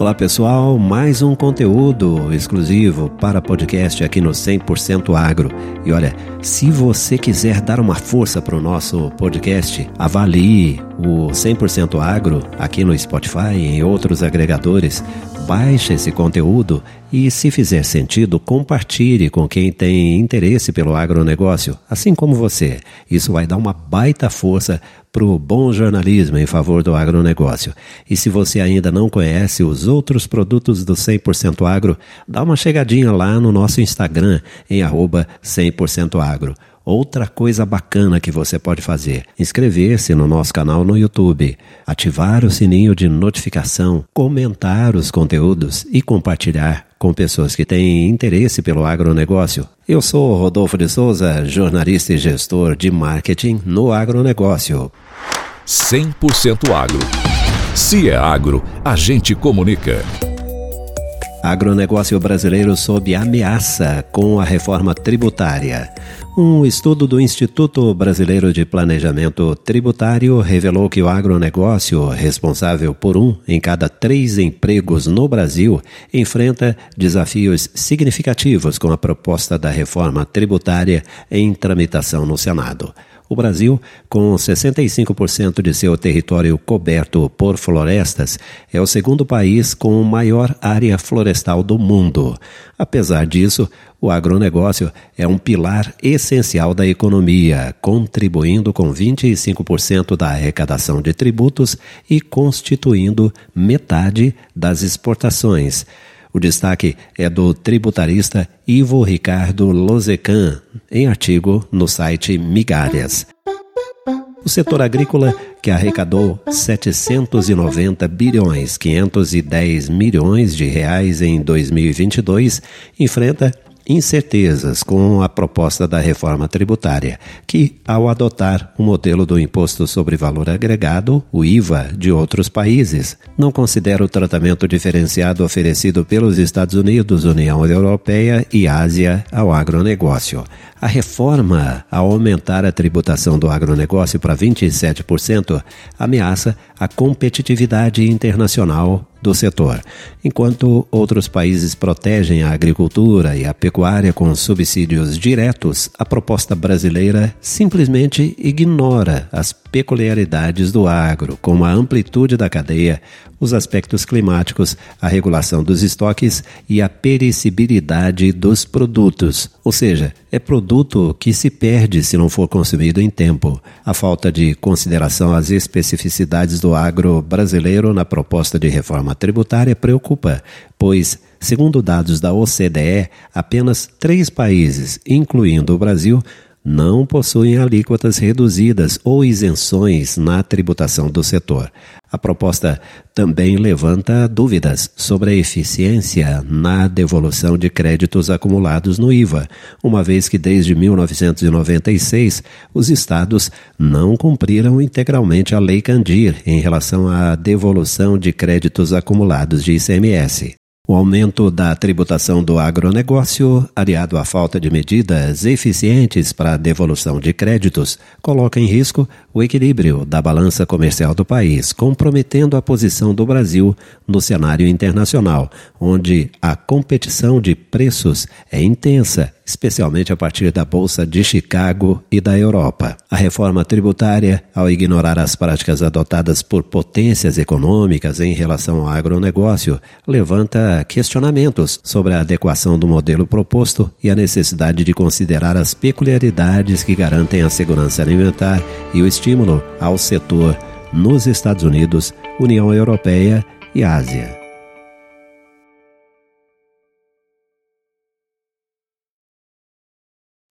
Olá pessoal, mais um conteúdo exclusivo para podcast aqui no 100% Agro. E olha, se você quiser dar uma força para o nosso podcast, avalie o 100% Agro aqui no Spotify e em outros agregadores. Baixe esse conteúdo e, se fizer sentido, compartilhe com quem tem interesse pelo agronegócio, assim como você. Isso vai dar uma baita força para o bom jornalismo em favor do agronegócio. E se você ainda não conhece os outros produtos do 100% Agro, dá uma chegadinha lá no nosso Instagram em arroba 100% Agro. Outra coisa bacana que você pode fazer: inscrever-se no nosso canal no YouTube, ativar o sininho de notificação, comentar os conteúdos e compartilhar com pessoas que têm interesse pelo agronegócio. Eu sou Rodolfo de Souza, jornalista e gestor de marketing no agronegócio. 100% agro. Se é agro, a gente comunica. Agronegócio brasileiro sob ameaça com a reforma tributária. Um estudo do Instituto Brasileiro de Planejamento Tributário revelou que o agronegócio, responsável por um em cada três empregos no Brasil, enfrenta desafios significativos com a proposta da reforma tributária em tramitação no Senado. O Brasil, com 65% de seu território coberto por florestas, é o segundo país com maior área florestal do mundo. Apesar disso, o agronegócio é um pilar essencial da economia, contribuindo com 25% da arrecadação de tributos e constituindo metade das exportações. O destaque é do tributarista Ivo Ricardo Lozecan, em artigo no site Migalhas. O setor agrícola, que arrecadou 790 bilhões 510 milhões de reais em 2022, enfrenta incertezas com a proposta da reforma tributária, que, ao adotar o modelo do Imposto sobre Valor Agregado, o IVA, de outros países, não considera o tratamento diferenciado oferecido pelos Estados Unidos, União Europeia e Ásia ao agronegócio. A reforma, ao aumentar a tributação do agronegócio para 27%, ameaça a competitividade internacional do setor. Enquanto outros países protegem a agricultura e a pecuária com subsídios diretos, a proposta brasileira simplesmente ignora as peculiaridades do agro, como a amplitude da cadeia, os aspectos climáticos, a regulação dos estoques e a perecibilidade dos produtos. Ou seja, é produto que se perde se não for consumido em tempo. A falta de consideração às especificidades do agro brasileiro na proposta de reforma tributária preocupa, pois Segundo dados da OCDE, apenas três países, incluindo o Brasil, não possuem alíquotas reduzidas ou isenções na tributação do setor. A proposta também levanta dúvidas sobre a eficiência na devolução de créditos acumulados no IVA, uma vez que desde 1996 os estados não cumpriram integralmente a Lei Candir em relação à devolução de créditos acumulados de ICMS. O aumento da tributação do agronegócio, aliado à falta de medidas eficientes para a devolução de créditos, coloca em risco o equilíbrio da balança comercial do país, comprometendo a posição do Brasil no cenário internacional, onde a competição de preços é intensa especialmente a partir da Bolsa de Chicago e da Europa. A reforma tributária, ao ignorar as práticas adotadas por potências econômicas em relação ao agronegócio, levanta questionamentos sobre a adequação do modelo proposto e a necessidade de considerar as peculiaridades que garantem a segurança alimentar e o estímulo ao setor nos Estados Unidos, União Europeia e Ásia.